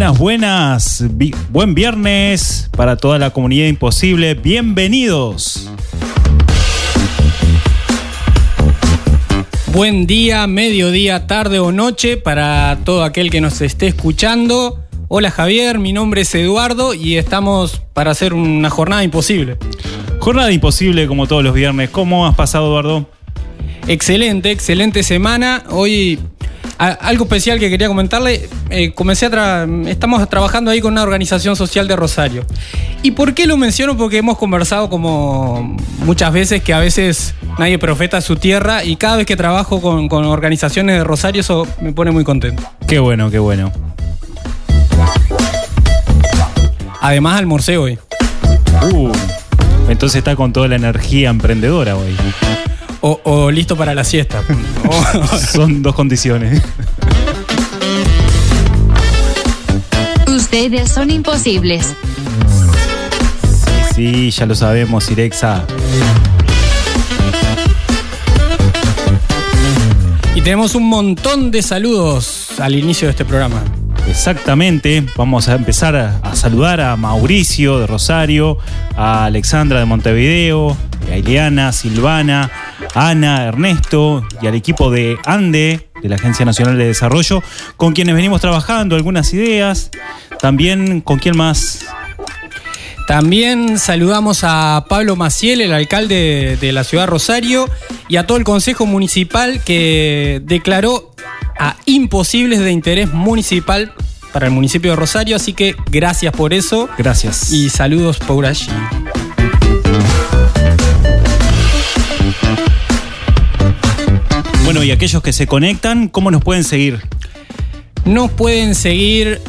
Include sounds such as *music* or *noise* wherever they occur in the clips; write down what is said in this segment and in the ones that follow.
Buenas, buenas. Vi- buen viernes para toda la comunidad imposible. Bienvenidos. Buen día, mediodía, tarde o noche para todo aquel que nos esté escuchando. Hola Javier, mi nombre es Eduardo y estamos para hacer una jornada imposible. Jornada imposible como todos los viernes. ¿Cómo has pasado, Eduardo? Excelente, excelente semana. Hoy a- algo especial que quería comentarle. eh, comencé a tra- estamos trabajando ahí con una organización social de Rosario. ¿Y por qué lo menciono? Porque hemos conversado como muchas veces que a veces nadie profeta su tierra y cada vez que trabajo con, con organizaciones de Rosario eso me pone muy contento. Qué bueno, qué bueno. Además almorcé hoy. Uh, entonces está con toda la energía emprendedora hoy. O, o listo para la siesta. O- *laughs* Son dos condiciones. Ustedes son imposibles. Sí, ya lo sabemos, Irexa. y tenemos un montón de saludos al inicio de este programa. Exactamente, vamos a empezar a, a saludar a Mauricio de Rosario, a Alexandra de Montevideo, a Ileana, Silvana, Ana, Ernesto y al equipo de ANDE, de la Agencia Nacional de Desarrollo, con quienes venimos trabajando algunas ideas. También, ¿con quién más? También saludamos a Pablo Maciel, el alcalde de la ciudad de Rosario, y a todo el Consejo Municipal que declaró a imposibles de interés municipal para el municipio de Rosario. Así que gracias por eso Gracias. y saludos por allí. Bueno, y aquellos que se conectan, ¿cómo nos pueden seguir? Nos pueden seguir.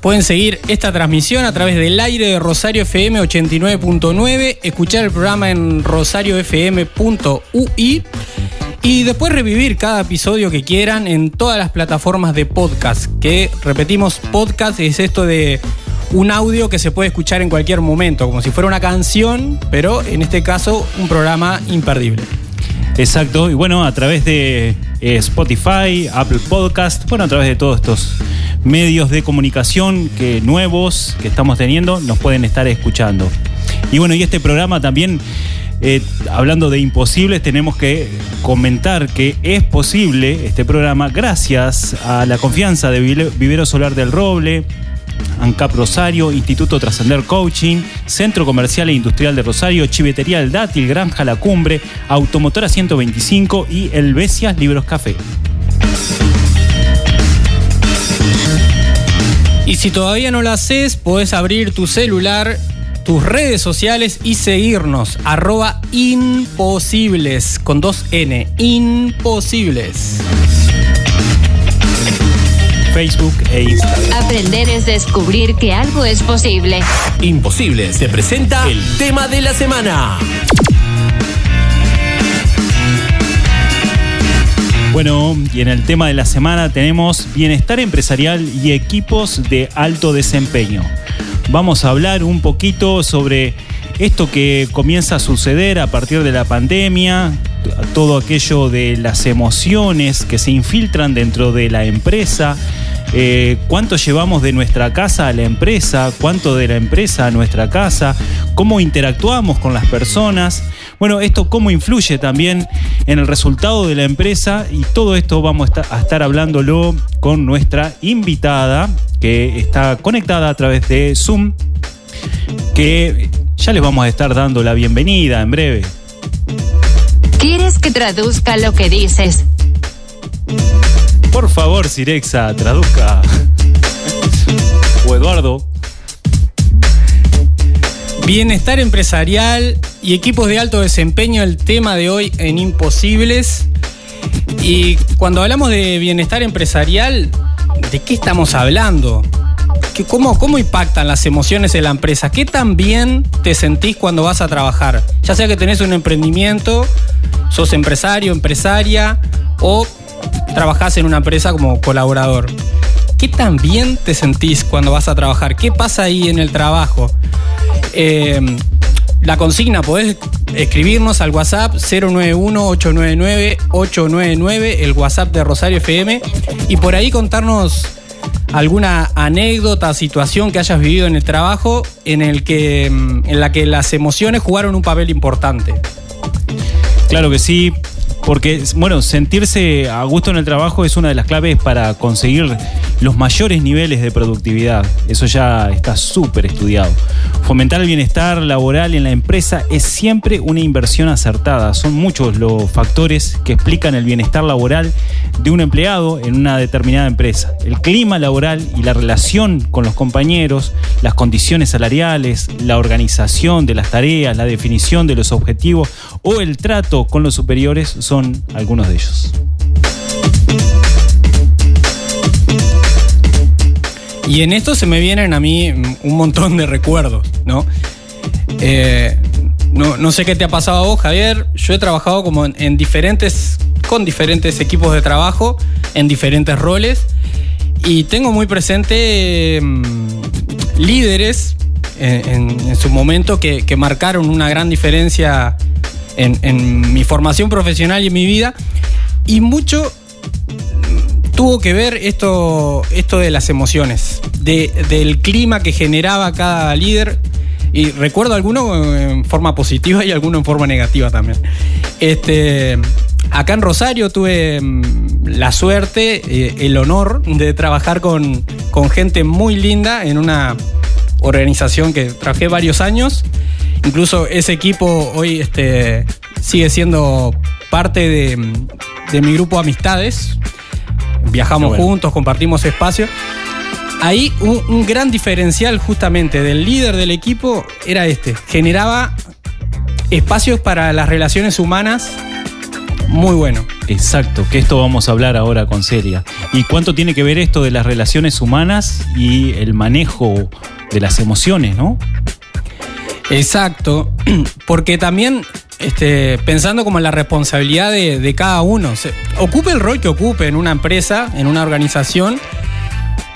Pueden seguir esta transmisión a través del aire de Rosario FM 89.9, escuchar el programa en rosariofm.ui y después revivir cada episodio que quieran en todas las plataformas de podcast. Que repetimos, podcast es esto de un audio que se puede escuchar en cualquier momento, como si fuera una canción, pero en este caso un programa imperdible. Exacto, y bueno, a través de eh, Spotify, Apple Podcast, bueno, a través de todos estos medios de comunicación que nuevos que estamos teniendo, nos pueden estar escuchando. Y bueno, y este programa también, eh, hablando de imposibles, tenemos que comentar que es posible este programa gracias a la confianza de Vivero Solar del Roble, ANCAP Rosario, Instituto Trascender Coaching, Centro Comercial e Industrial de Rosario, Chivetería El Dátil, Granja La Cumbre, Automotora 125 y El Besias Libros Café. Y si todavía no lo haces, podés abrir tu celular, tus redes sociales y seguirnos. Arroba imposibles con dos N. Imposibles. Facebook e Instagram. Aprender es descubrir que algo es posible. Imposibles. Se presenta el tema de la semana. Bueno, y en el tema de la semana tenemos bienestar empresarial y equipos de alto desempeño. Vamos a hablar un poquito sobre esto que comienza a suceder a partir de la pandemia, todo aquello de las emociones que se infiltran dentro de la empresa, eh, cuánto llevamos de nuestra casa a la empresa, cuánto de la empresa a nuestra casa, cómo interactuamos con las personas. Bueno, esto cómo influye también en el resultado de la empresa y todo esto vamos a estar, a estar hablándolo con nuestra invitada que está conectada a través de Zoom, que ya les vamos a estar dando la bienvenida en breve. ¿Quieres que traduzca lo que dices? Por favor, Sirexa, traduzca. o Eduardo. Bienestar empresarial y equipos de alto desempeño, el tema de hoy en Imposibles. Y cuando hablamos de bienestar empresarial, ¿de qué estamos hablando? ¿Qué- ¿Cómo, ¿Cómo impactan las emociones en la empresa? ¿Qué tan bien te sentís cuando vas a trabajar? Ya sea que tenés un emprendimiento, sos empresario, empresaria o trabajás en una empresa como colaborador. ¿Qué tan bien te sentís cuando vas a trabajar? ¿Qué pasa ahí en el trabajo? Eh, la consigna, podés escribirnos al WhatsApp 091-899-899, el WhatsApp de Rosario FM, y por ahí contarnos alguna anécdota, situación que hayas vivido en el trabajo en, el que, mm, en la que las emociones jugaron un papel importante. Claro que sí, porque, bueno, sentirse a gusto en el trabajo es una de las claves para conseguir los mayores niveles de productividad. Eso ya está súper estudiado. Fomentar el bienestar laboral en la empresa es siempre una inversión acertada. Son muchos los factores que explican el bienestar laboral de un empleado en una determinada empresa. El clima laboral y la relación con los compañeros, las condiciones salariales, la organización de las tareas, la definición de los objetivos o el trato con los superiores son algunos de ellos. Y en esto se me vienen a mí mm, un montón de recuerdos, ¿no? Eh, no, no sé qué te ha pasado a vos, Javier. Yo he trabajado como en, en diferentes, con diferentes equipos de trabajo, en diferentes roles. Y tengo muy presente mm, líderes en, en- en su momento que marcaron una gran diferencia en, en mi formación profesional y en mi vida. Y mucho tuvo que ver esto, esto de las emociones, de- del clima que generaba cada líder. Y recuerdo alguno en forma positiva y alguno en forma negativa también. Este, acá en Rosario tuve mm, la suerte, eh, el honor de trabajar con, con gente muy linda en una organización que trabajé varios años. Incluso ese equipo hoy este, sigue siendo parte de, de mi grupo de amistades. Viajamos bueno. juntos, compartimos espacio. Ahí un, un gran diferencial justamente del líder del equipo era este. Generaba espacios para las relaciones humanas muy bueno. Exacto, que esto vamos a hablar ahora con Celia. ¿Y cuánto tiene que ver esto de las relaciones humanas y el manejo de las emociones, no? Exacto, *clears throat* porque también este, pensando como en la responsabilidad de, de cada uno, se- ocupe el rol que ocupe en una empresa, en una organización,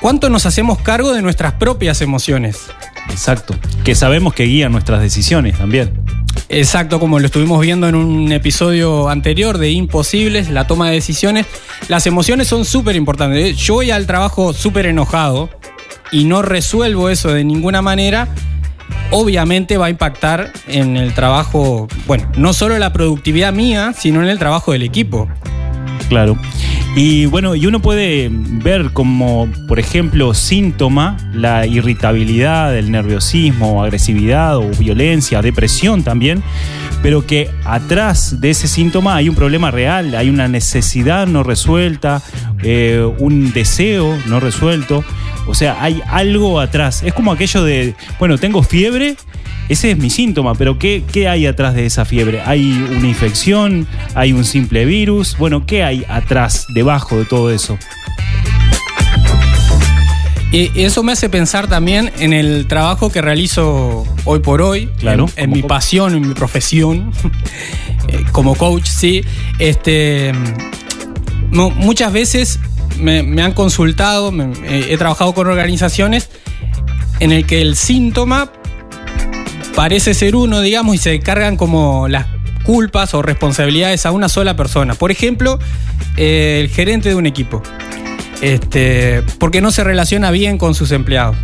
¿cuánto nos hacemos cargo de nuestras propias emociones? Exacto, que sabemos que guían nuestras decisiones también. Exacto, como lo estuvimos viendo en un episodio anterior de Imposibles, la toma de decisiones, las emociones son súper importantes. Yo voy al trabajo súper enojado y no resuelvo eso de ninguna manera, obviamente va a impactar en el trabajo, bueno, no solo la productividad mía, sino en el trabajo del equipo. Claro. Y bueno, y uno puede ver como, por ejemplo, síntoma la irritabilidad, el nerviosismo, agresividad o violencia, depresión también, pero que atrás de ese síntoma hay un problema real, hay una necesidad no resuelta, eh, un deseo no resuelto, o sea, hay algo atrás. Es como aquello de, bueno, tengo fiebre, ese es mi síntoma, pero ¿qué, qué hay atrás de esa fiebre? ¿Hay una infección? ¿Hay un simple virus? Bueno, ¿qué hay atrás, debajo de todo eso? Y eso me hace pensar también en el trabajo que realizo hoy por hoy, Claro, en, mi coach. pasión, en mi profesión, *laughs* eh, como coach, sí. Este, mu- muchas veces me, me han consultado, me- eh, he trabajado con organizaciones en el que el síntoma parece ser uno, digamos, y se cargan como las culpas o responsabilidades a una sola persona. Por ejemplo, eh, el gerente de un equipo. Este, porque no se relaciona bien con sus empleados.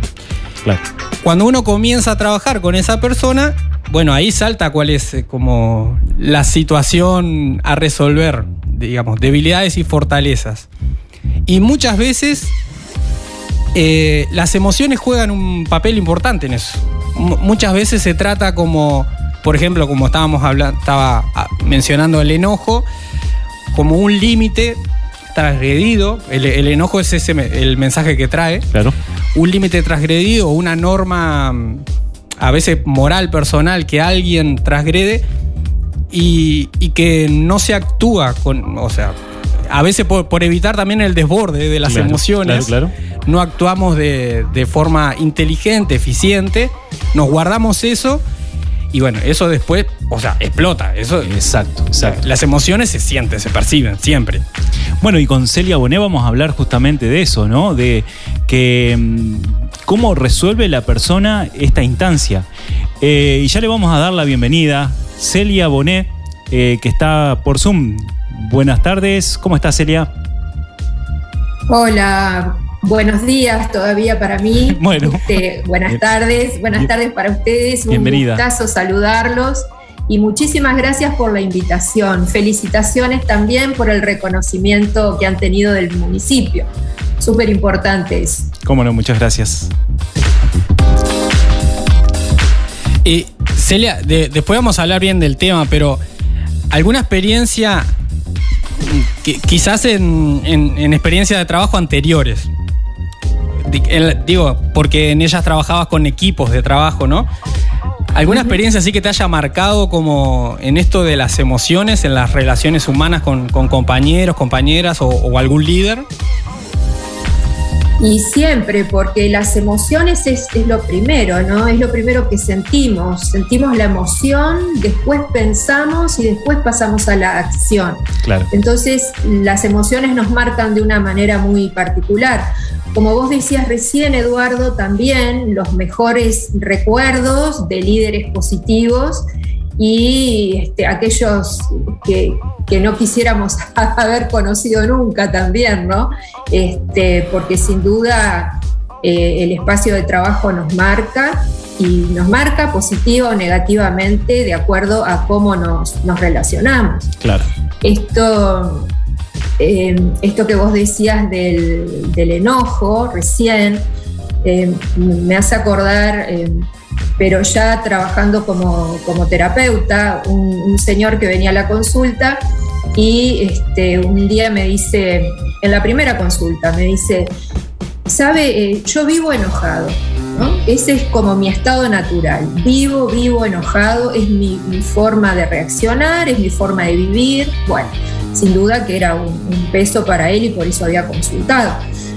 Claro. Cuando uno comienza a trabajar con esa persona, bueno, ahí salta cuál es eh, como la situación a resolver, digamos, debilidades y fortalezas. Y muchas veces eh, las emociones juegan un papel importante en eso. M- muchas veces se trata como, por ejemplo, como estábamos hablando, estaba ah, mencionando el enojo, como un límite transgredido. El, el enojo es ese, el mensaje que trae Claro. un límite transgredido una norma mm, a veces moral personal que alguien transgrede y, y que no se actúa con, o sea, a veces por, por evitar también el desborde de las Claro, emociones, claro, no actuamos de, de forma inteligente, eficiente, nos guardamos eso y bueno, eso después, o sea, explota. Eso, Exacto, exacto. Las emociones se sienten, se perciben, siempre. Bueno, y con Celia Bonet vamos a hablar justamente de eso, ¿no? De que mm, cómo resuelve la persona esta instancia. Eh, y ya le vamos a dar la bienvenida. Celia Bonet, eh, que está por Zoom. Buenas tardes. ¿Cómo está Celia? Hola, buenos días todavía para mí. *laughs* Bueno. Este, buenas tardes, buenas Bien- tardes para ustedes. Bienvenida. Un gustazo saludarlos y muchísimas gracias por la invitación. Felicitaciones también por el reconocimiento que han tenido del municipio. Súper importante eso. Cómo no, muchas gracias. Y Celia, de- después vamos a hablar bien del tema, pero ¿alguna experiencia, quizás en, en, en experiencias de trabajo anteriores? Digo, porque en ellas trabajabas con equipos de trabajo, ¿no? ¿Alguna experiencia así que te haya marcado como en esto de las emociones, en las relaciones humanas con, con compañeros, compañeras o, o algún líder? Y siempre, porque las emociones es, es lo primero, ¿no? Es lo primero que sentimos. Sentimos la emoción, después pensamos y después pasamos a la acción. Claro. Entonces, las emociones nos marcan de una manera muy particular. Como vos decías recién, Eduardo, también los mejores recuerdos de líderes positivos y este, aquellos que, que no quisiéramos *laughs* haber conocido nunca también, ¿no? Este, porque sin duda eh, el espacio de trabajo nos marca y nos marca positiva o negativamente de acuerdo a cómo nos, nos relacionamos. Claro. Esto, eh, esto que vos decías del, del enojo recién, eh, me hace acordar, eh, pero ya trabajando como, como terapeuta, un, señor que venía a la consulta y este, un día me dice, en la primera consulta, me dice, sabe, Eh, yo vivo enojado. ¿no? Ese es como mi estado natural. Vivo, vivo enojado, es mi, mi forma de reaccionar, es mi forma de vivir. Bueno, sin duda que era un, un peso para él y por eso había consultado.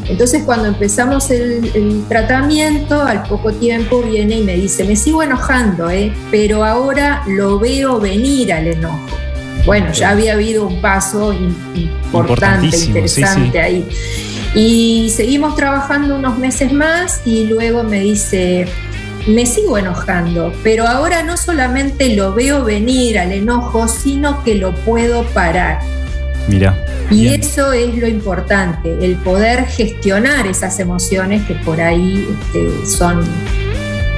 Entonces cuando empezamos el, el tratamiento, al poco tiempo viene y me dice, me sigo enojando, ¿eh? pero ahora lo veo venir al enojo. Bueno, ya había habido un paso importante, sí, interesante sí. ahí. Y seguimos trabajando unos meses más y luego me dice, me sigo enojando, pero ahora no solamente lo veo venir al enojo, sino que lo puedo parar. Mira. Y Bien. eso es lo importante, el poder gestionar esas emociones que por ahí este, son,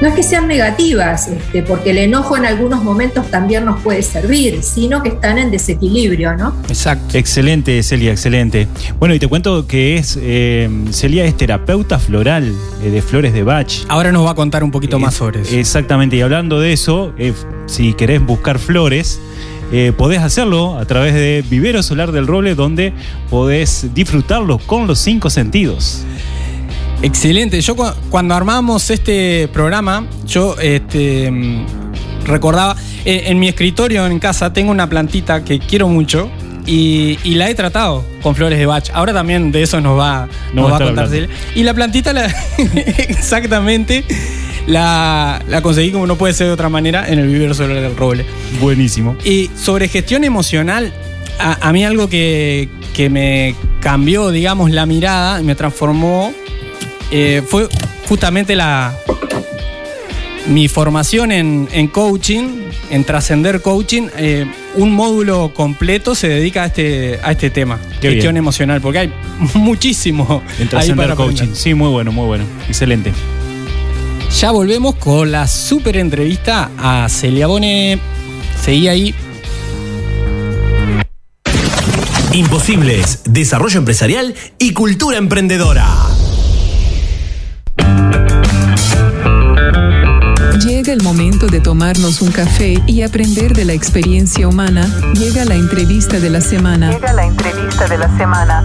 no es que sean negativas, este, porque el enojo en algunos momentos también nos puede servir, sino que están en desequilibrio, ¿no? Exacto. Excelente, Celia, excelente. Bueno, y te cuento que es eh, Celia es terapeuta floral eh, de flores de Bach. Ahora nos va a contar un poquito más sobre eso. Exactamente, y hablando de eso, eh, si querés buscar flores, eh, podés hacerlo a través de Vivero Solar del Roble, donde podés disfrutarlo con los cinco sentidos. Excelente. Yo cu- cuando armamos este programa, yo este, mm, recordaba, eh, en mi escritorio en casa tengo una plantita que quiero mucho y, y la he tratado con flores de bach. Ahora también de eso nos va, No nos va a contar. Y la plantita, la, *laughs* exactamente, la, la conseguí como no puede ser de otra manera en el vivero solar del roble. Buenísimo. Y sobre gestión emocional, a, a mí algo que, que me cambió, digamos, la mirada me transformó eh, fue justamente la mi formación en, en coaching, en trascender coaching. eh, un módulo completo se dedica a este, a este tema, Qué gestión bien. emocional, porque hay *laughs* muchísimo En Trascender aprender. Coaching. Sí, muy bueno, muy bueno. Excelente. Ya volvemos con la super entrevista a Celia Bonet. Seguí ahí. Imposibles, desarrollo empresarial y cultura emprendedora. Llega el momento de tomarnos un café y aprender de la experiencia humana. Llega la entrevista de la semana. Llega la entrevista de la semana.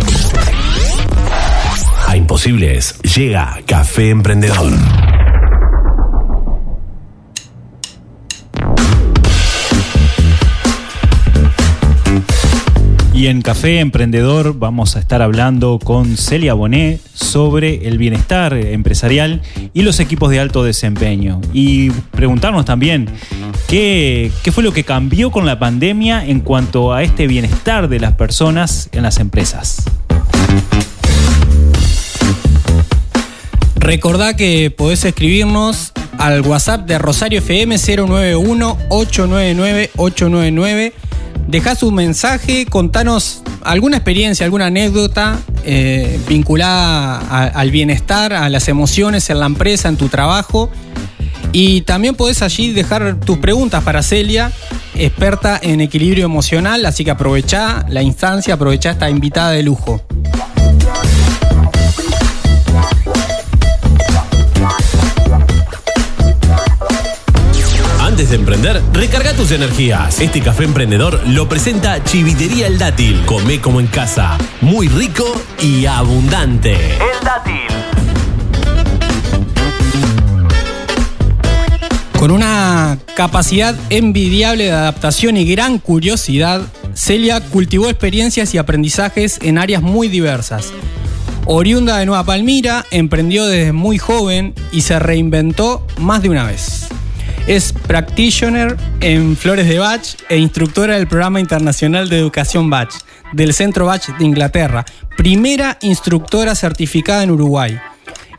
A Imposibles llega Café Emprendedor. Y en Café Emprendedor vamos a estar hablando con Celia Bonet sobre el bienestar empresarial y los equipos de alto desempeño. Y preguntarnos también qué, qué fue lo que cambió con la pandemia en cuanto a este bienestar de las personas en las empresas. Recordá que podés escribirnos al WhatsApp de Rosario FM 091-899-899. Dejá su mensaje, contanos alguna experiencia, alguna anécdota eh, vinculada al bienestar, a las emociones en la empresa, en tu trabajo. Y también podés allí dejar tus preguntas para Celia, experta en equilibrio emocional, así que aprovechá la instancia, aprovechá esta invitada de lujo. De emprender, recarga tus energías. Este café emprendedor lo presenta Chivitería El Dátil. Come como en casa. Muy rico y abundante. El Dátil. Con una capacidad envidiable de adaptación y gran curiosidad, Celia cultivó experiencias y aprendizajes en áreas muy diversas. Oriunda de Nueva Palmira, emprendió desde muy joven y se reinventó más de una vez. Es practitioner en Flores de Bach e instructora del Programa Internacional de Educación Bach del Centro Bach de Inglaterra, primera instructora certificada en Uruguay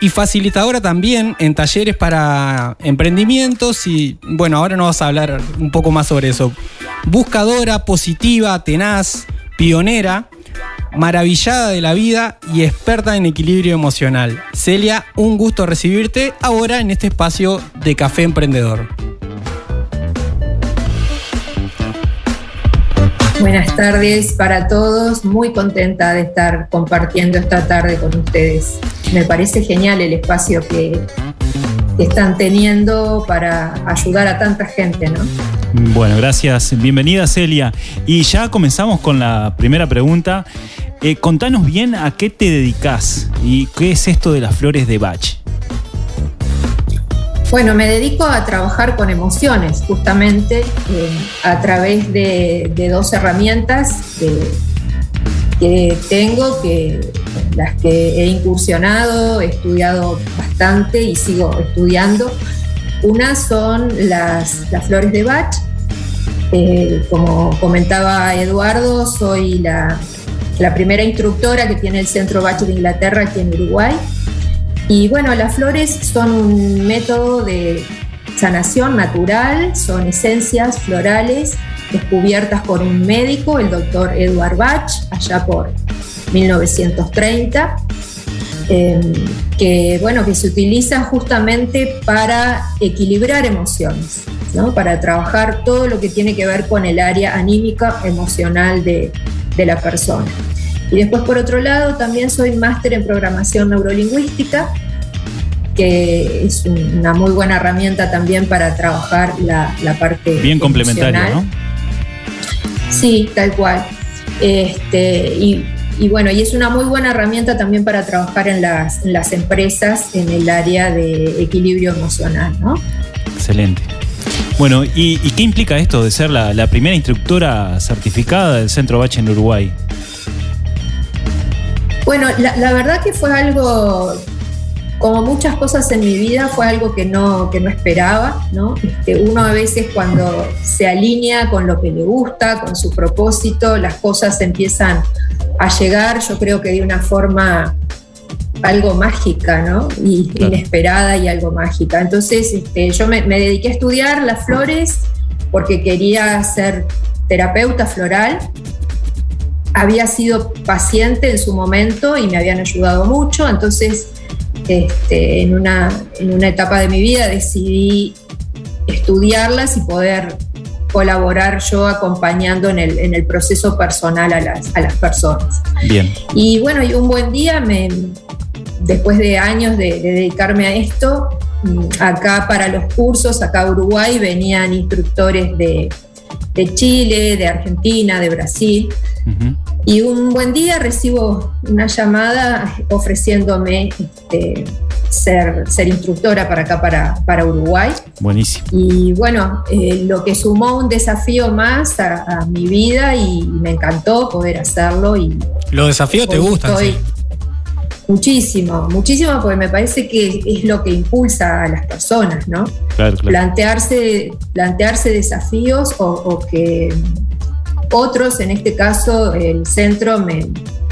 y facilitadora también en talleres para emprendimientos y bueno, ahora nos vas a hablar un poco más sobre eso. Buscadora, positiva, tenaz, pionera, maravillada de la vida y experta en equilibrio emocional. Celia, un gusto recibirte ahora en este espacio de Café Emprendedor. Buenas tardes para todos, muy contenta de estar compartiendo esta tarde con ustedes. Me parece genial el espacio que, que están teniendo para ayudar a tanta gente, ¿no? Bueno, gracias. Bienvenida Celia. Y ya comenzamos con la primera pregunta. Eh, contanos bien a qué te dedicas y qué es esto de las flores de Bach. Bueno, me dedico a trabajar con emociones, justamente eh, a través de, de dos herramientas que, tengo, que las que he incursionado, he estudiado bastante y sigo estudiando. Una son las, las flores de Bach. Eh, como comentaba Eduardo, soy la, la primera instructora que tiene el Centro Bach de Inglaterra aquí en Uruguay. Y bueno, las flores son un método de sanación natural, son esencias florales descubiertas por un médico, el doctor Edward Bach, allá por 1930, eh, que, bueno, que se utilizan justamente para equilibrar emociones, ¿no? para trabajar todo lo que tiene que ver con el área anímica, emocional de, de la persona. Y después, por otro lado, también soy máster en programación neurolingüística, que es una muy buena herramienta también para trabajar la, la parte. Bien complementaria, ¿no? Sí, tal cual. Este, y, y, bueno, y es una muy buena herramienta también para trabajar en las, en las empresas en el área de equilibrio emocional, ¿no? Excelente. Bueno, ¿y, y qué implica esto de ser la, la primera instructora certificada del Centro Bach en Uruguay? Bueno, la, la, verdad que fue algo, como muchas cosas en mi vida, fue algo que no, que no esperaba, ¿no? Este, uno a veces cuando se alinea con lo que le gusta, con su propósito, las cosas empiezan a llegar, yo creo que de una forma algo mágica, ¿no? Y claro. inesperada y algo mágica. Entonces, este, yo me, me dediqué a estudiar las flores porque quería ser terapeuta floral había sido paciente en su momento y me habían ayudado mucho, entonces este, en, una, en, una, etapa de mi vida decidí estudiarlas y poder colaborar yo acompañando en el, en el proceso personal a las, a las, personas. Bien. Y bueno, y un buen día, me, después de años de, de dedicarme a esto, acá para los cursos, acá a Uruguay, venían instructores de, de Chile, de Argentina, de Brasil. Uh -huh. Y un buen día recibo una llamada ofreciéndome este, ser, ser instructora para acá, para, para Uruguay. Buenísimo. Y bueno, eh, lo que sumó un desafío más a, a, mi vida y me encantó poder hacerlo. Y ¿Los desafíos te gustan? Sí. Muchísimo, muchísimo, porque me parece que es lo que impulsa a las personas, ¿no? Claro, claro. Plantearse, plantearse desafíos o, o, que otros, en este caso el centro, me,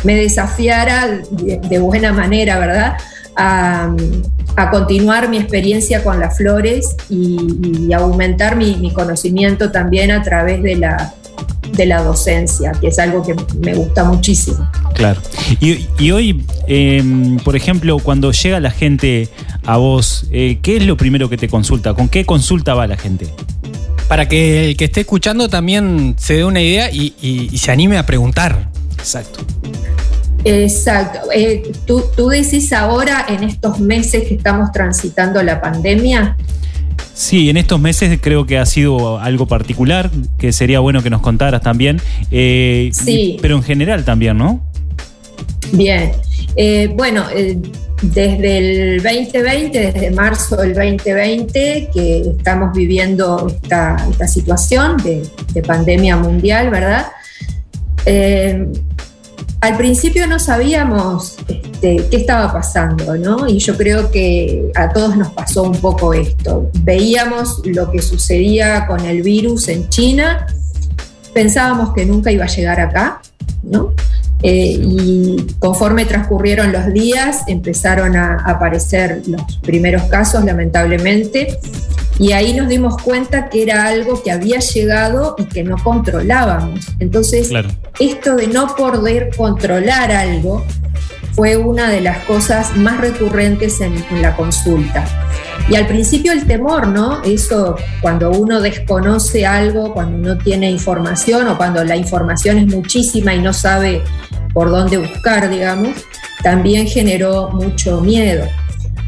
desafiara de, buena manera, ¿verdad? A, a, continuar mi experiencia con las flores y, y aumentar mi, mi conocimiento también a través de la, de la docencia, que es algo que me gusta muchísimo. Claro. Y, y hoy, eh, por ejemplo, cuando llega la gente a vos, eh, ¿qué es lo primero que te consulta? ¿Con qué consulta va la gente? Para que el que esté escuchando también se dé una idea y, y, y se anime a preguntar. Exacto. Exacto. Eh, ¿tú, ¿Tú decís ahora, en estos meses que estamos transitando la pandemia? Sí, en estos meses creo que ha sido algo particular, que sería bueno que nos contaras también. Eh, sí. Pero en general también, ¿no? Bien. Eh, bueno, eh, desde el 2020, desde marzo del 2020, que estamos viviendo esta, esta situación de, de, pandemia mundial, ¿verdad? Al principio no sabíamos este, qué estaba pasando, ¿no? Y yo creo que a todos nos pasó un poco esto. Veíamos lo que sucedía con el virus en China, pensábamos que nunca iba a llegar acá, ¿no? Eh, y conforme transcurrieron los días, empezaron a aparecer los primeros casos, lamentablemente, y ahí nos dimos cuenta que era algo que había llegado y que no controlábamos. Entonces, claro. esto de no poder controlar algo fue una de las cosas más recurrentes en, en la consulta. Y al principio el temor, ¿no? Eso cuando uno desconoce algo, cuando no tiene información o cuando la información es muchísima y no sabe por dónde buscar, digamos, también generó mucho miedo.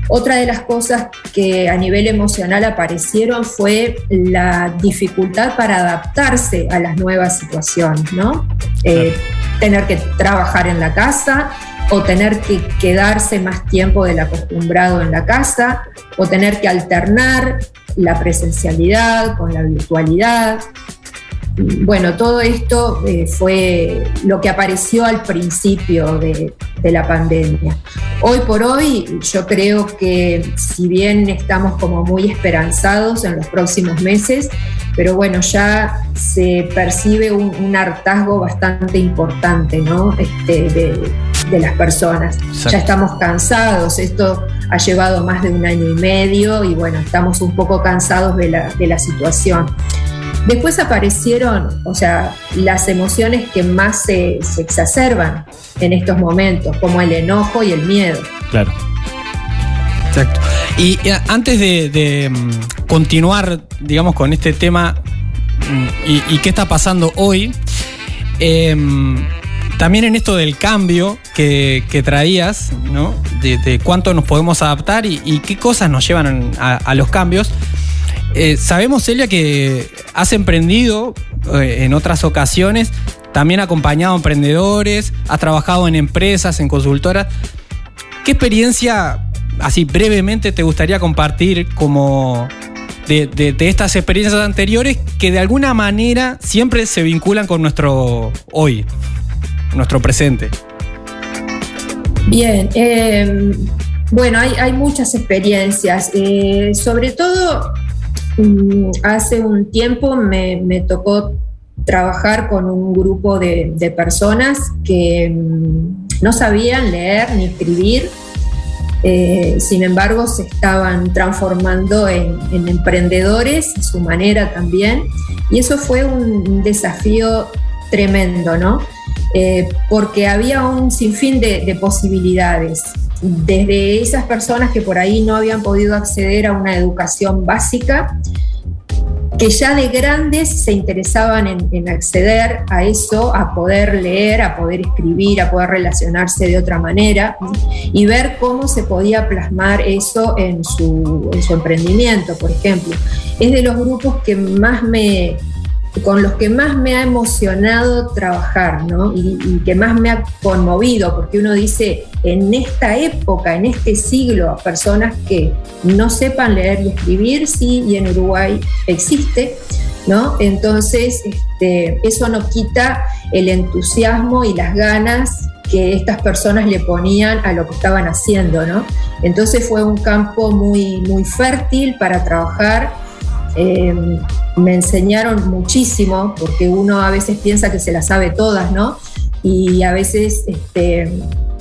Otra de las cosas que a nivel emocional aparecieron fue la dificultad para adaptarse a las nuevas situaciones, ¿no? Eh, tener que trabajar en la casa o tener que quedarse más tiempo del acostumbrado en la casa o tener que alternar la presencialidad con la virtualidad. Bueno, todo esto eh, fue lo que apareció al principio de, de, la pandemia. Hoy por hoy yo creo que si bien estamos como muy esperanzados en los próximos meses, pero bueno, ya se percibe un, un hartazgo bastante importante ¿no? este, de, de, las personas. Exacto. Ya estamos cansados, esto ha llevado más de un año y medio y bueno, estamos un poco cansados de la, de la situación. Después aparecieron, o sea, las emociones que más se, se, exacerban en estos momentos, como el enojo y el miedo. Claro. Exacto. Y antes de, de continuar, digamos, con este tema y, y qué está pasando hoy, eh, también en esto del cambio que, que traías, ¿no? De, de, cuánto nos podemos adaptar y, y qué cosas nos llevan a, a los cambios. Eh, sabemos, Celia, que has emprendido eh, en otras ocasiones, también acompañado a emprendedores, has trabajado en empresas, en consultoras. ¿Qué experiencia, así brevemente, te gustaría compartir como de, estas experiencias anteriores que de alguna manera siempre se vinculan con nuestro hoy, nuestro presente? Bien, eh, bueno, hay, hay, muchas experiencias, eh, sobre todo hace un tiempo me, me, tocó trabajar con un grupo de, de personas que mm, no sabían leer ni escribir, eh, sin embargo se estaban transformando en, en, emprendedores a su manera también, y eso fue un desafío tremendo, ¿no? Eh, porque había un sinfín de, de posibilidades desde esas personas que por ahí no habían podido acceder a una educación básica, que ya de grandes se interesaban en, acceder a eso, a poder leer, a poder escribir, a poder relacionarse de otra manera y ver cómo se podía plasmar eso en su emprendimiento, por ejemplo. Es de los grupos que más me, con los que más me ha emocionado trabajar, ¿no? Y, que más me ha conmovido, porque uno dice, en esta época, en este siglo, personas que no sepan leer y escribir, sí, y en Uruguay existe, ¿no? Entonces, este, eso no quita el entusiasmo y las ganas que estas personas le ponían a lo que estaban haciendo, ¿no? Entonces fue un campo muy, muy fértil para trabajar. Eh, me enseñaron muchísimo, porque uno a veces piensa que se las sabe todas, ¿no? Y a veces este,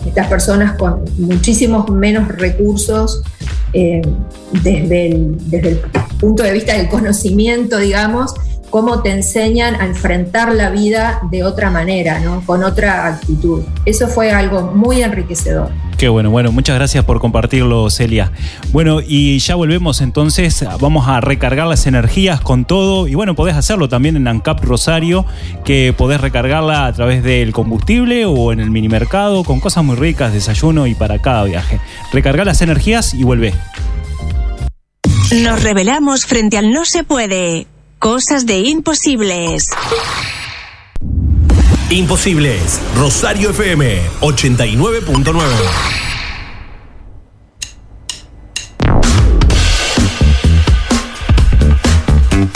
estas personas con muchísimos menos recursos eh, desde, el, desde el punto de vista del conocimiento, digamos, cómo te enseñan a enfrentar la vida de otra manera, ¿no? con otra actitud. Eso fue algo muy enriquecedor. Qué bueno, bueno, muchas gracias por compartirlo, Celia. Bueno, y ya volvemos entonces, vamos a recargar las energías con todo, y bueno, podés hacerlo también en ANCAP Rosario, que podés recargarla a través del combustible o en el minimercado, con cosas muy ricas, desayuno y para cada viaje. Recargar las energías y vuelve. Nos revelamos frente al no se puede. Cosas de imposibles. Imposibles. Rosario FM 89.9.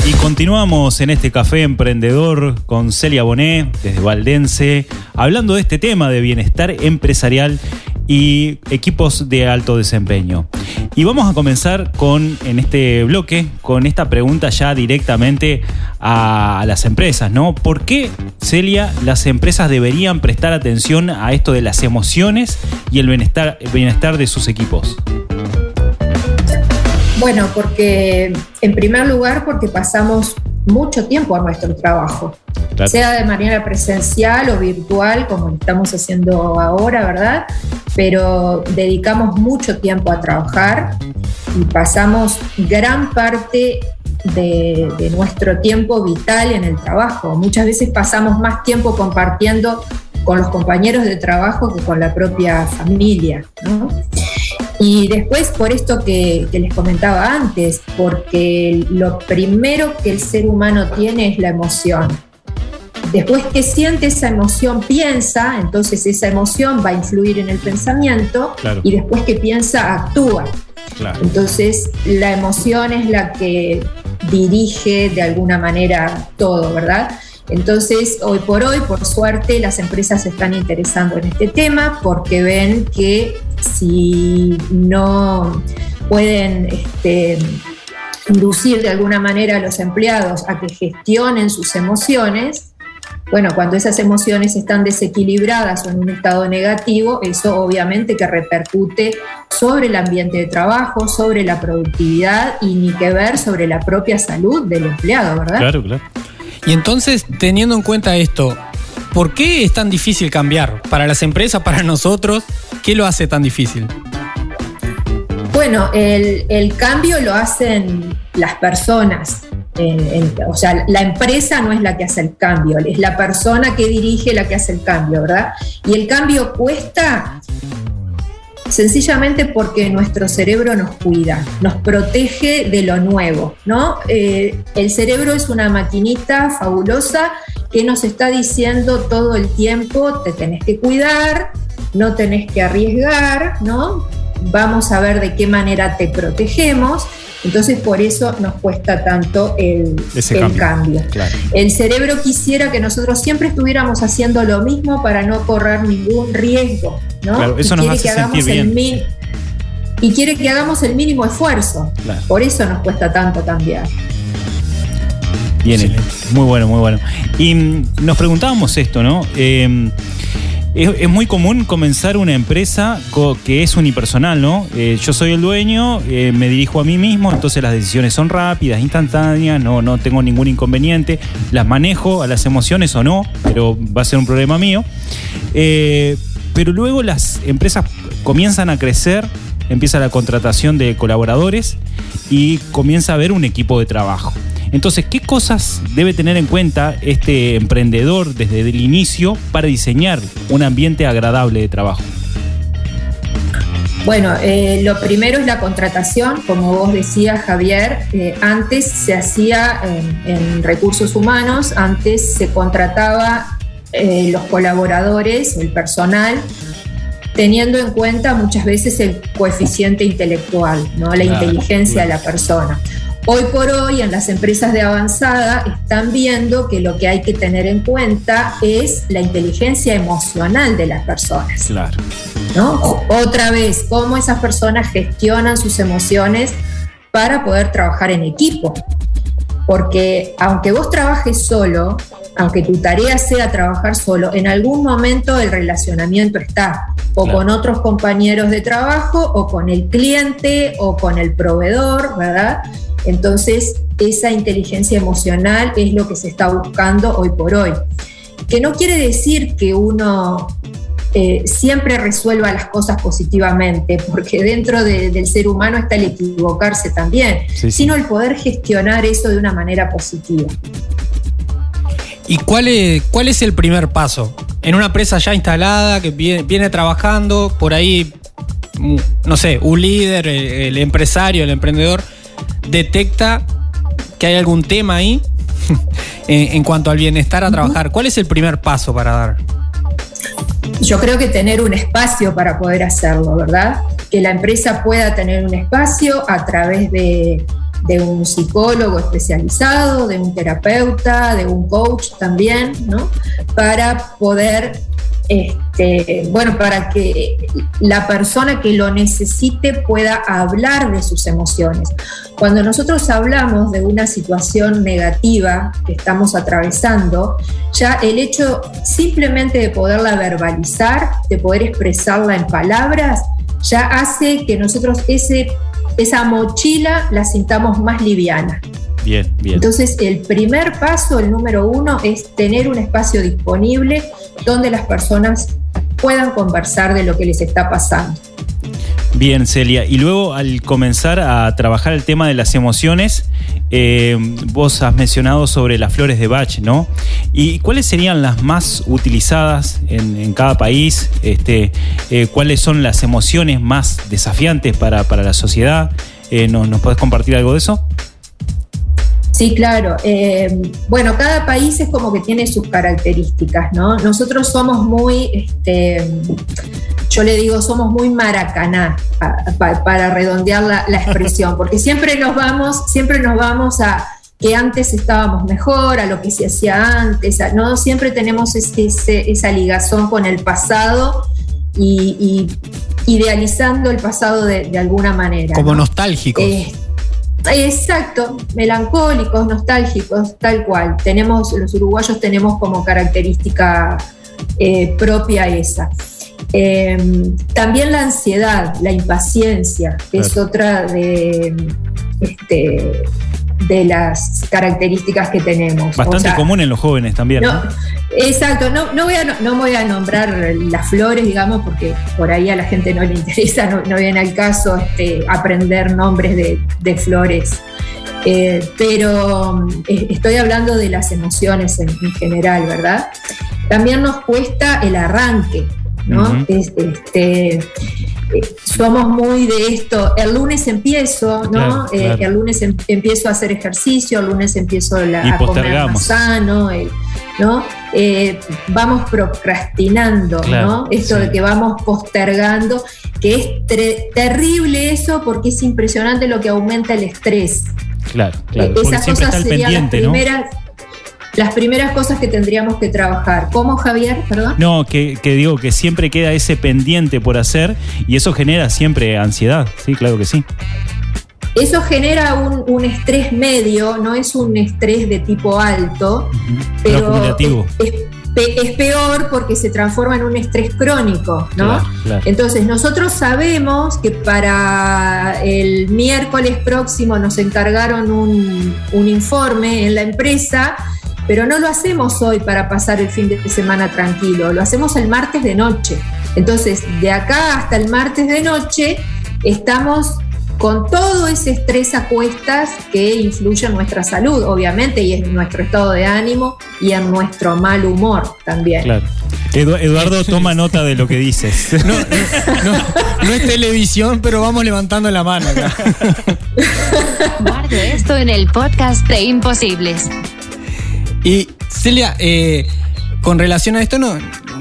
Y continuamos en este café emprendedor con Celia Bonet desde Valdense, hablando de este tema de bienestar empresarial y equipos de alto desempeño. Y vamos a comenzar con, en este bloque, con esta pregunta ya directamente a, las empresas, ¿no? ¿Por qué, Celia, las empresas deberían prestar atención a esto de las emociones y el bienestar, el bienestar de sus equipos? Bueno, porque en primer lugar porque pasamos mucho tiempo a nuestro trabajo, claro. sea de manera presencial o virtual, como estamos haciendo ahora, ¿verdad? Pero dedicamos mucho tiempo a trabajar y pasamos gran parte de, de, nuestro tiempo vital en el trabajo. Muchas veces pasamos más tiempo compartiendo con los compañeros de trabajo que con la propia familia, ¿no? Y después, por esto que, que, les comentaba antes, porque lo primero que el ser humano tiene es la emoción. Después que siente esa emoción, piensa, entonces esa emoción va a influir en el pensamiento claro. y después que piensa, actúa. Claro. Entonces, la emoción es la que dirige de alguna manera todo, ¿verdad? Entonces, hoy por hoy, por suerte, las empresas se están interesando en este tema porque ven que si no pueden este, inducir de alguna manera a los empleados a que gestionen sus emociones, bueno, cuando esas emociones están desequilibradas o en un estado negativo, eso obviamente que repercute sobre el ambiente de trabajo, sobre la productividad y ni que ver sobre la propia salud del empleado, ¿verdad? Claro, claro. Y entonces, teniendo en cuenta esto, ¿por qué es tan difícil cambiar? Para las empresas, para nosotros, ¿qué lo hace tan difícil? Bueno, el, cambio lo hacen las personas. O sea, la empresa no es la que hace el cambio, es la persona que dirige la que hace el cambio, ¿verdad? Y el cambio cuesta sencillamente porque nuestro cerebro nos cuida, nos protege de lo nuevo, ¿no? Eh, el cerebro es una maquinita fabulosa que nos está diciendo todo el tiempo, te tenés que cuidar, no tenés que arriesgar, ¿no? Vamos a ver de qué manera te protegemos. Entonces por eso nos cuesta tanto el, el cambio. cambio. Claro. El cerebro quisiera que nosotros siempre estuviéramos haciendo lo mismo para no correr ningún riesgo. ¿no? Claro, eso y nos hace que sentir bien. Min... y quiere que hagamos el mínimo esfuerzo. Claro. Por eso nos cuesta tanto cambiar. Bien, Excelente. muy bueno, muy bueno. Y mm, nos preguntábamos esto, ¿no? Eh, es, es, muy común comenzar una empresa que es unipersonal, ¿no? Eh, yo soy el dueño, eh, me dirijo a mí mismo, entonces las decisiones son rápidas, instantáneas, no, no tengo ningún inconveniente, las manejo a las emociones o no, pero va a ser un problema mío. Eh, pero luego las empresas comienzan a crecer, empieza la contratación de colaboradores y comienza a haber un equipo de trabajo. Entonces, ¿qué cosas debe tener en cuenta este emprendedor desde el inicio para diseñar un ambiente agradable de trabajo? Bueno, eh, lo primero es la contratación, como vos decías, Javier. Eh, antes se hacía en, recursos humanos, antes se contrataba eh, los colaboradores, el personal, teniendo en cuenta muchas veces el coeficiente intelectual, ¿no? la Claro, inteligencia de la persona. Hoy por hoy en las empresas de avanzada están viendo que lo que hay que tener en cuenta es la inteligencia emocional de las personas. Claro. ¿no? Otra vez, cómo esas personas gestionan sus emociones para poder trabajar en equipo. Porque aunque vos trabajes solo, aunque tu tarea sea trabajar solo, en algún momento el relacionamiento está, o Claro. con otros compañeros de trabajo, o con el cliente, o con el proveedor, ¿verdad? Entonces, esa inteligencia emocional es lo que se está buscando hoy por hoy. Que no quiere decir que uno eh, siempre resuelva las cosas positivamente, porque dentro de- del ser humano está el equivocarse también, Sí, sí. sino el poder gestionar eso de una manera positiva. ¿Y cuál es, cuál es el primer paso? En una empresa ya instalada, que viene, viene trabajando, por ahí, mm, no sé, un líder, el, el empresario, el emprendedor, detecta que hay algún tema ahí *laughs* en, en cuanto al bienestar a trabajar. ¿Cuál es el primer paso para dar? Yo creo que tener un espacio para poder hacerlo, ¿verdad? Que la empresa pueda tener un espacio a través de, de un psicólogo especializado, de un terapeuta, de un coach también, ¿no? Para poder, este, bueno, para que la persona que lo necesite pueda hablar de sus emociones. Cuando nosotros hablamos de una situación negativa que estamos atravesando, ya el hecho simplemente de poderla verbalizar, de poder expresarla en palabras, ya hace que nosotros ese, esa mochila la sintamos más liviana. Bien, bien. Entonces, el primer paso, el número uno, es tener un espacio disponible donde las personas puedan conversar de lo que les está pasando. Bien, Celia. Y luego al comenzar a trabajar el tema de las emociones, eh, vos has mencionado sobre las flores de Bach, ¿no? ¿Y cuáles serían las más utilizadas en, cada país? Este, eh, ¿Cuáles son las emociones más desafiantes para, para la sociedad? Eh, ¿nos, ¿Nos podés compartir algo de eso? Sí, claro. Eh, bueno, cada país es como que tiene sus características, ¿no? Nosotros somos muy, este, yo le digo, somos muy maracaná, pa- pa- para redondear la, la expresión, *laughs* porque siempre nos vamos, siempre nos vamos a que antes estábamos mejor, a lo que se hacía antes, a- ¿no? Siempre tenemos ese- ese- esa ligazón con el pasado y, y idealizando el pasado de, de alguna manera. Como ¿no? nostálgicos. Eh, Exacto, melancólicos, nostálgicos, tal cual. Tenemos, los uruguayos tenemos como característica eh, propia esa. Eh, también la ansiedad, la impaciencia, que es otra de, este, de las características que tenemos. Bastante O sea, común en los jóvenes también, ¿no? no, exacto, no, no, voy a, no voy a nombrar las flores, digamos, porque por ahí a la gente no le *laughs* interesa, no, no viene al caso este, aprender nombres de, de flores. Eh, pero eh, estoy hablando de las emociones en, en general, ¿verdad? También nos cuesta el arranque, ¿no? Es- este, eh, somos muy de esto, el lunes empiezo, ¿no? Claro, Eh, claro. el lunes em- empiezo a hacer ejercicio, el lunes empiezo la- Y a comer más sano, el- ¿no? Eh, vamos procrastinando, Claro, ¿no? Esto sí. de que vamos postergando, que es terrible eso porque es impresionante lo que aumenta el estrés. Claro, claro. Eh, Esas cosas serían las ¿no? Las primeras cosas que tendríamos que trabajar. ¿Cómo, Javier? Perdón. No, que, que digo que siempre queda ese pendiente por hacer y eso genera siempre ansiedad. Sí, claro que sí. Eso genera un, un estrés medio, no es un estrés de tipo alto, pero es, es- es peor porque se transforma en un estrés crónico, ¿no? Claro, claro. Entonces, nosotros sabemos que para el miércoles próximo nos encargaron un, un informe en la empresa, pero no lo hacemos hoy para pasar el fin de semana tranquilo, lo hacemos el martes de noche. Entonces, de acá hasta el martes de noche estamos con todo ese estrés a cuestas que influye en nuestra salud, obviamente, y en nuestro estado de ánimo y en nuestro mal humor también. Claro. Eduardo toma nota de lo que dices. *laughs* No, es televisión, pero vamos levantando la mano acá. *laughs* Guarde esto en el podcast de Imposibles. Y Celia, eh, con relación a esto, no,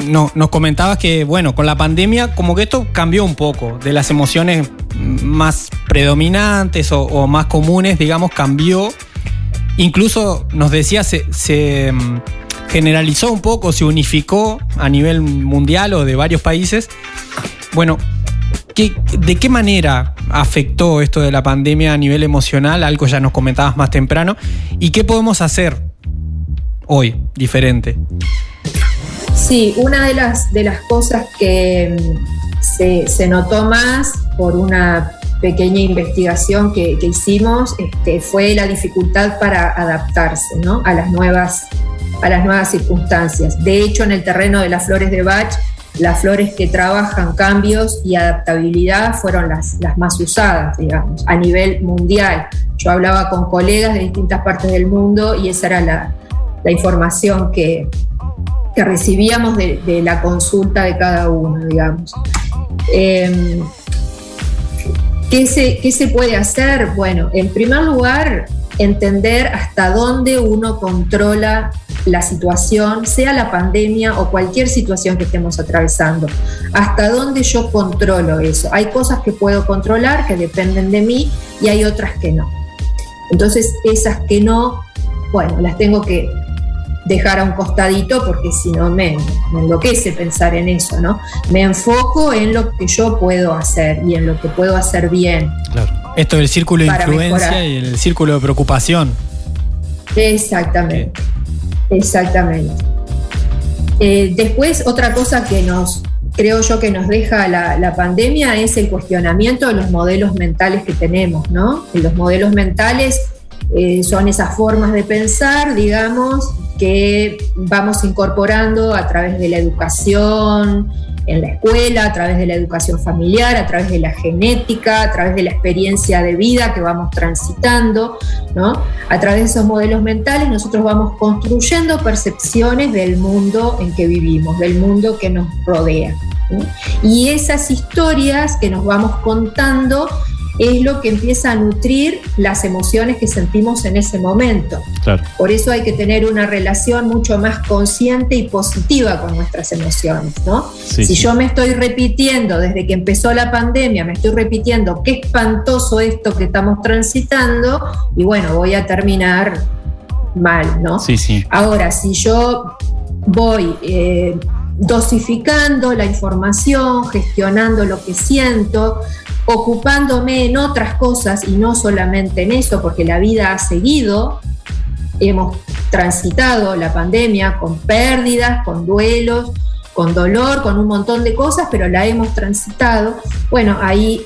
no, nos comentabas que, bueno, con la pandemia, como que esto cambió un poco, de las emociones más predominantes o, más comunes, digamos, cambió. Incluso nos decía, se, mm, generalizó un poco, se unificó a nivel mundial o de varios países. Bueno, ¿de qué manera afectó esto de la pandemia a nivel emocional? Algo ya nos comentabas más temprano. ¿Y qué podemos hacer hoy diferente? Sí, una de las, de las cosas que mm, se, notó más por una pequeña investigación que, hicimos este, fue la dificultad para adaptarse a, las nuevas, a las nuevas circunstancias. De hecho, en el terreno de las flores de Bach, las flores que trabajan cambios y adaptabilidad fueron las, las más usadas, digamos, a nivel mundial. Yo hablaba con colegas de distintas partes del mundo y esa era la, la información que, que recibíamos de, la consulta de cada uno, digamos. Em, ¿qué, se, ¿Qué se puede hacer? Bueno, en primer lugar, entender hasta dónde uno controla la situación, sea la pandemia o cualquier situación que estemos atravesando. Hasta dónde yo controlo eso. Hay cosas que puedo controlar que dependen de mí y hay otras que no. Entonces, esas que no, bueno, las tengo que dejar a un costadito porque si no me, enloquece pensar en eso, ¿no? Me enfoco en lo que yo puedo hacer y en lo que puedo hacer bien. Claro. Esto del círculo de influencia y el círculo de preocupación. Exactamente. Exactamente. Eh, después, otra cosa que nos, creo yo que nos deja la, pandemia es el cuestionamiento de los modelos mentales que tenemos, ¿no? Los modelos mentales eh, son esas formas de pensar, digamos, que vamos incorporando a través de la educación en la escuela, a través de la educación familiar, a través de la genética, a través de la experiencia de vida que vamos transitando, ¿no? A través de esos modelos mentales nosotros vamos construyendo percepciones del mundo en que vivimos, del mundo que nos rodea. Y esas historias que nos vamos contando es lo que empieza a nutrir las emociones que sentimos en ese momento. Por eso hay que tener una relación mucho más consciente y positiva con nuestras emociones, ¿no? si yo me estoy repitiendo desde que empezó la pandemia, me estoy repitiendo qué espantoso esto que estamos transitando, y bueno, voy a terminar mal, ¿no? Sí, sí. Ahora, si yo voy eh, dosificando la información, gestionando lo que siento, ocupándome en otras cosas y no solamente en eso, porque la vida ha seguido. Hemos transitado la pandemia con pérdidas, con duelos, con dolor, con un montón de cosas, pero la hemos transitado. Bueno, ahí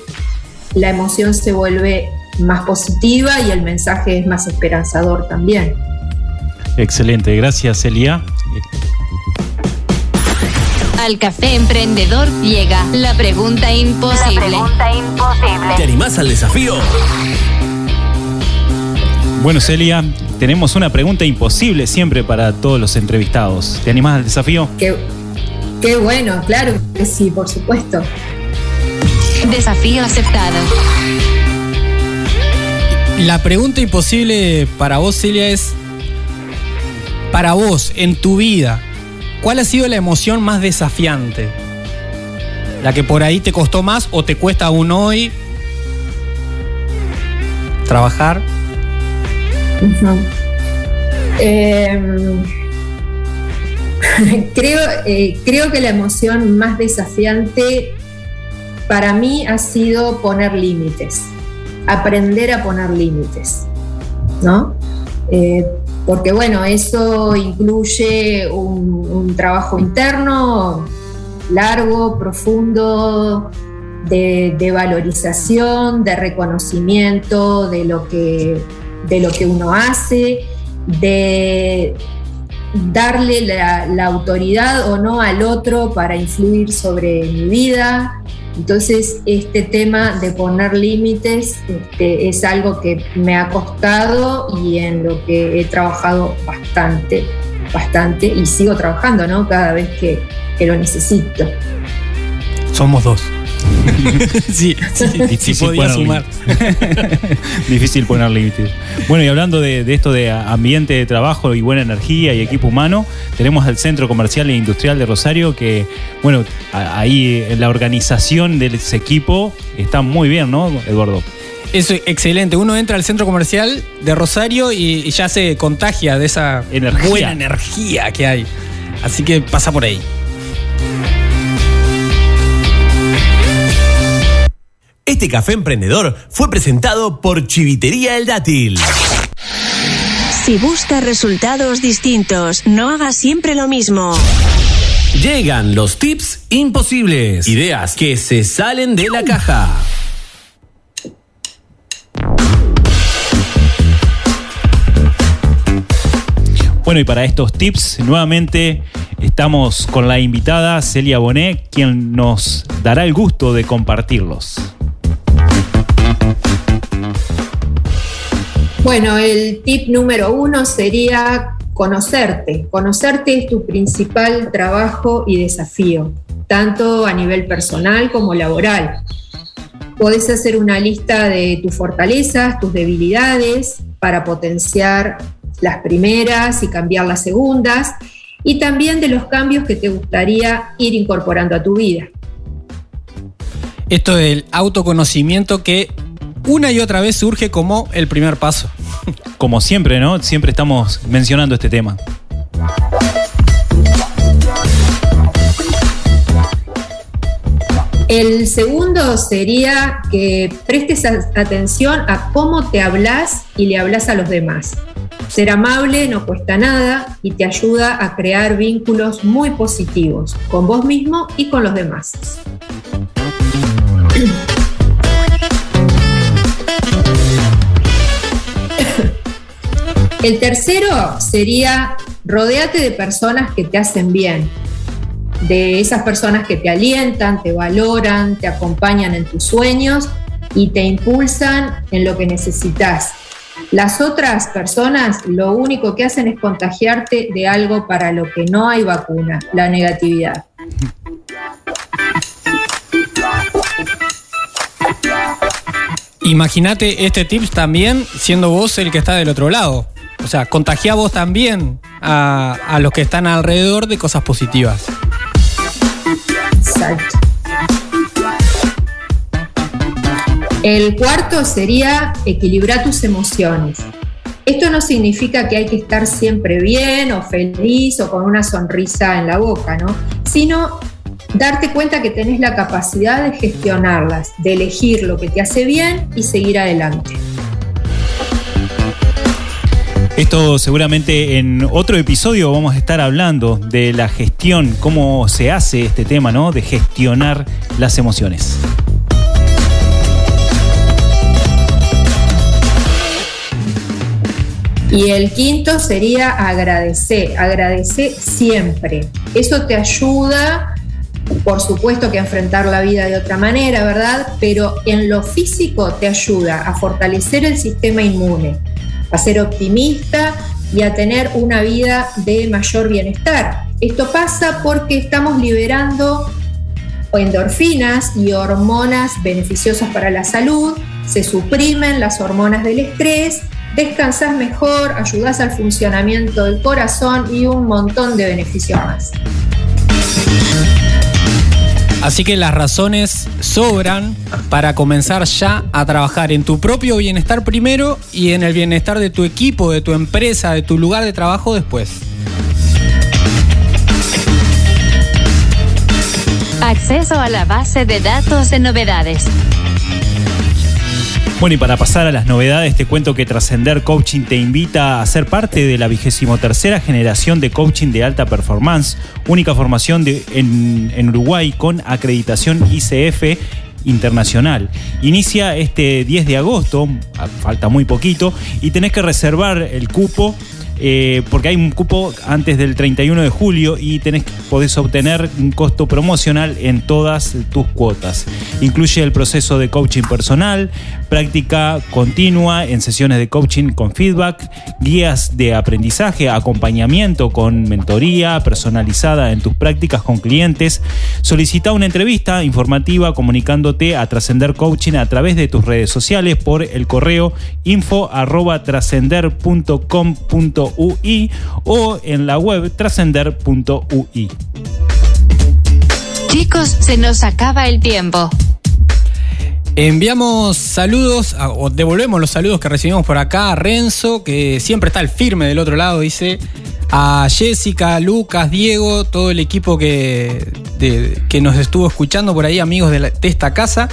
la emoción se vuelve más positiva y el mensaje es más esperanzador también. Excelente, gracias Elia. Al café emprendedor llega la pregunta imposible. ¿Te animás al desafío? Bueno, Celia, tenemos una pregunta imposible siempre para todos los entrevistados. ¿Te animás al desafío? Qué, qué bueno, claro que sí, por supuesto. Desafío aceptado. La pregunta imposible para vos, Celia, es, para vos, en tu vida, ¿Cuál ha sido la emoción más desafiante? La que por ahí te costó más o te cuesta aún hoy trabajar. Em, *laughs* creo, eh, creo que la emoción más desafiante para mí ha sido poner límites, aprender a poner límites, ¿no? Eh, porque bueno, eso incluye un, trabajo interno largo, profundo, de, valorización, de reconocimiento de lo que, de lo que uno hace, de, darle la, autoridad o no al otro para influir sobre mi vida. Entonces, este tema de poner límites este, es algo que me ha costado y en lo que he trabajado bastante, bastante y sigo trabajando, ¿no? Cada vez que, que lo necesito. Somos dos. Sí, sí, sí Difícil podía poner sumar. Difícil poner límites. Bueno, y hablando de, de esto de ambiente de trabajo y buena energía y equipo humano, tenemos al Centro Comercial e Industrial de Rosario que, bueno, ahí la organización de ese equipo está muy bien, ¿no, Eduardo? Eso es excelente. Uno entra al centro comercial de Rosario y, y ya se contagia de esa Energía. buena energía que hay. Así que pasa por ahí. Este café emprendedor fue presentado por Chivitería El Dátil. Si buscas resultados distintos, no hagas siempre lo mismo. Llegan los tips imposibles. Ideas que se salen de la caja. Bueno, y para estos tips, nuevamente estamos con la invitada Celia Bonet, quien nos dará el gusto de compartirlos. Bueno, el tip número uno sería conocerte. Conocerte es tu principal trabajo y desafío, tanto a nivel personal como laboral. Podés hacer una lista de tus fortalezas, tus debilidades, para potenciar las primeras y cambiar las segundas, y también de los cambios que te gustaría ir incorporando a tu vida. Esto del autoconocimiento que una y otra vez surge como el primer paso. Como siempre, ¿no? Siempre estamos mencionando este tema. El segundo sería que prestes atención a cómo te hablas y le hablas a los demás. Ser amable no cuesta nada y te ayuda a crear vínculos muy positivos con vos mismo y con los demás. El tercero sería rodeate de personas que te hacen bien, de esas personas que te alientan, te valoran, te acompañan en tus sueños y te impulsan en lo que necesitas. Las otras personas lo único que hacen es contagiarte de algo para lo que no hay vacuna, la negatividad. Imagínate este tips también siendo vos el que está del otro lado. Sea, contagia vos también a, a los que están alrededor de cosas positivas. Exacto. El cuarto sería equilibrar tus emociones. Esto no significa que hay que estar siempre bien o feliz o con una sonrisa en la boca, ¿no? Sino darte cuenta que tenés la capacidad de gestionarlas, de elegir lo que te hace bien y seguir adelante. Esto seguramente en otro episodio vamos a estar hablando de la gestión, cómo se hace este tema, ¿no? De gestionar las emociones. Y el quinto sería agradecer, agradecer siempre. Eso te ayuda, por supuesto que a enfrentar la vida de otra manera, ¿verdad? Pero en lo físico te ayuda a fortalecer el sistema inmune, a ser optimista y a tener una vida de mayor bienestar. Esto pasa porque estamos liberando endorfinas y hormonas beneficiosas para la salud, se suprimen las hormonas del estrés, descansas mejor, ayudas al funcionamiento del corazón y un montón de beneficios más. Así que las razones sobran para comenzar ya a trabajar en tu propio bienestar primero y en el bienestar de tu equipo, de tu empresa, de tu lugar de trabajo después. Acceso a la base de datos de novedades. Bueno, y para pasar a las novedades, te cuento que Trascender Coaching te invita a ser parte de la vigésimo tercera generación de coaching de alta performance, única formación en, en Uruguay con acreditación ICF internacional. Inicia este 10 de agosto, a- falta muy poquito, y tenés que reservar el cupo eh, porque hay un cupo antes del 31 de julio y tenés, podés obtener un costo promocional en todas tus cuotas. Incluye el proceso de coaching personal, práctica continua en sesiones de coaching con feedback, guías de aprendizaje, acompañamiento con mentoría personalizada en tus prácticas con clientes. Solicita una entrevista informativa comunicándote a Trascender Coaching a través de tus redes sociales por el correo info arroba trascender.com.ui o en la web trascender.ui. Chicos, se nos acaba el tiempo. Enviamos saludos, o devolvemos los saludos que recibimos por acá a Renzo, que siempre está al firme del otro lado, dice. A Jessica, Lucas, Diego, todo el equipo que, que nos estuvo escuchando por ahí, amigos de esta casa.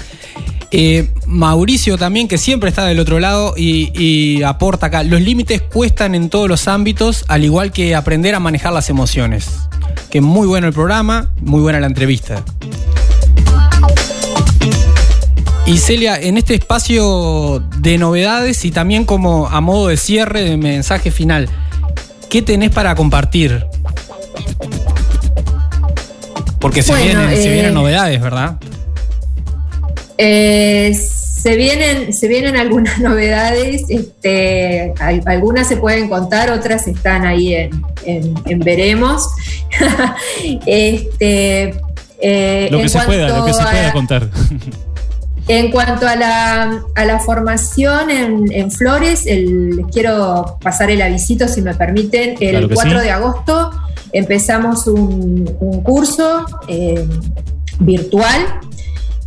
Eh, Mauricio también, que siempre está del otro lado y, y aporta acá. Los límites cuestan en todos los ámbitos, al igual que aprender a manejar las emociones. Que muy bueno el programa, muy buena la entrevista. Y Celia, en este espacio de novedades y también como a modo de cierre de mensaje final, ¿qué tenés para compartir? Porque se, Bueno, vienen, se eh, vienen novedades, ¿verdad? Eh, se, vienen, se vienen algunas *laughs* novedades, este, al- algunas se pueden contar, otras están ahí en, en- en veremos. *laughs* este, eh, Lo que en se pueda, lo que se pueda a- contar. *laughs* En cuanto a la, a la formación en, en Flores, el- les quiero pasar el avisito, si me permiten. El Claro que 4 sí. de agosto empezamos un, un curso eh, virtual.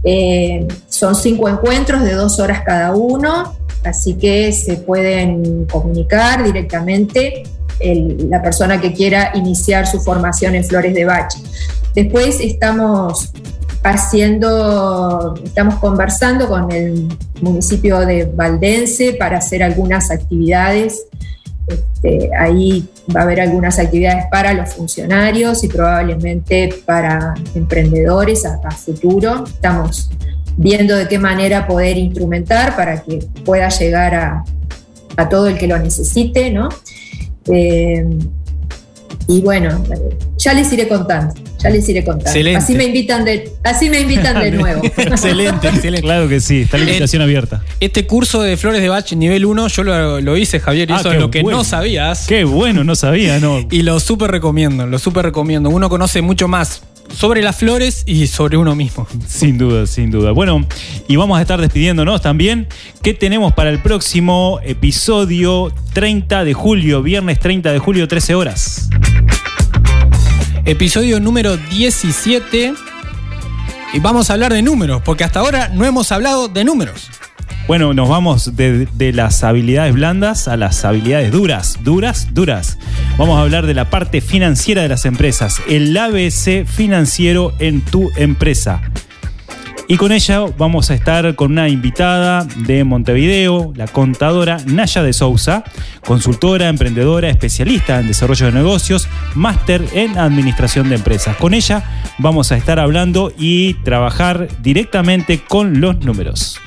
Eh, son cinco encuentros de dos horas cada uno, así que se pueden comunicar directamente el- la persona que quiera iniciar su formación en Flores de Bach. Después estamos haciendo, estamos conversando con el municipio de Valdense para hacer algunas actividades. Este, ahí va a haber algunas actividades para los funcionarios y probablemente para emprendedores a, futuro. Estamos viendo de qué manera poder instrumentar para que pueda llegar a, a todo el que lo necesite, ¿no? Eh, y bueno, ya les iré contando, ya les iré contando. Excelente. Así me invitan de, así me invitan de *laughs* nuevo. *laughs* excelente, excelente. *laughs* Claro que sí, está la invitación abierta. Este curso de Flores de Bach nivel 1, yo lo, lo hice, Javier, y Ah, eso es lo que bueno. no sabías. Qué bueno, no sabía, ¿no? Y lo súper recomiendo, lo súper recomiendo. Uno conoce mucho más sobre las flores y sobre uno mismo. Sin duda, sin duda. Bueno, y vamos a estar despidiéndonos también. ¿Qué tenemos para el próximo episodio 30 de julio, viernes 30 de julio, 13 horas? Episodio número 17. Y vamos a hablar de números, porque hasta ahora no hemos hablado de números. Bueno, nos vamos de, de las habilidades blandas a las habilidades duras, duras, duras. Vamos a hablar de la parte financiera de las empresas, el ABC financiero en tu empresa. Y con ella vamos a estar con una invitada de Montevideo, la contadora Naya de Sousa, consultora, emprendedora, especialista en desarrollo de negocios, máster en administración de empresas. Con ella vamos a estar hablando y trabajar directamente con los números.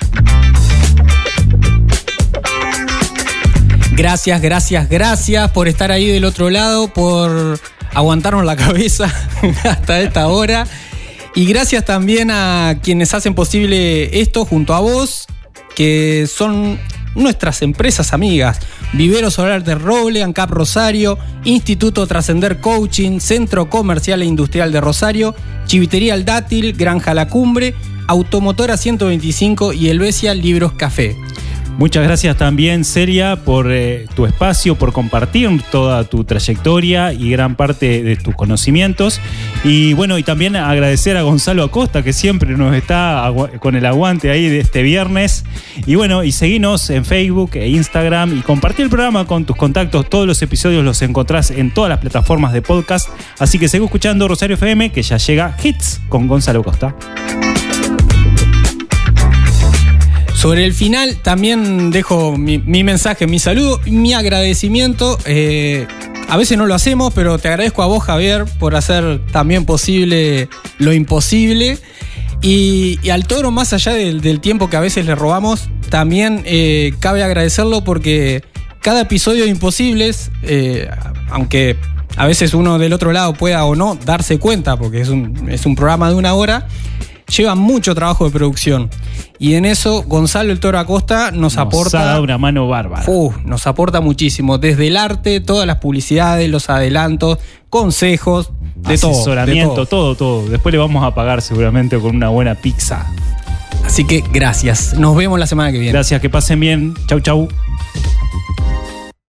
Gracias, gracias, gracias por estar ahí del otro lado, por aguantarnos la cabeza *laughs* hasta esta hora. Y gracias también a quienes hacen posible esto junto a vos, que son nuestras empresas amigas. Vivero Solar de Roble, ANCAP Rosario, Instituto Trascender Coaching, Centro Comercial e Industrial de Rosario, Chivitería El Dátil, Granja La Cumbre, Automotora 125 y Helvecia Libros Café. Muchas gracias también, Celia, por eh, tu espacio, por compartir toda tu trayectoria y gran parte de tus conocimientos. Y bueno, y también agradecer a Gonzalo Acosta, que siempre nos está con el aguante ahí de este viernes. Y bueno, y seguinos en Facebook e Instagram y compartir el programa con tus contactos. Todos los episodios los encontrás en todas las plataformas de podcast. Así que sigue escuchando Rosario FM, que ya llega Hits con Gonzalo Acosta. Sobre el final también dejo mi, mensaje, mi saludo, mi agradecimiento. Eh, a veces no lo hacemos, pero te agradezco a vos, Javier, por hacer también posible lo imposible. Y, al toro, más allá del, del tiempo que a veces le robamos, también eh, cabe agradecerlo porque cada episodio de Imposibles, eh, aunque a veces uno del otro lado pueda o no darse cuenta, porque es un, es un programa de una hora, lleva mucho trabajo de producción. Y en eso Gonzalo el Toro Acosta nos, Nos ha aporta... dado una mano bárbara. Uh, nos aporta muchísimo, desde el arte, todas las publicidades, los adelantos, consejos, de todo. de asesoramiento, todo. todo, todo. Después le vamos a pagar seguramente con una buena pizza. Así que gracias. Nos vemos la semana que viene. Gracias, que pasen bien. Chau, chau.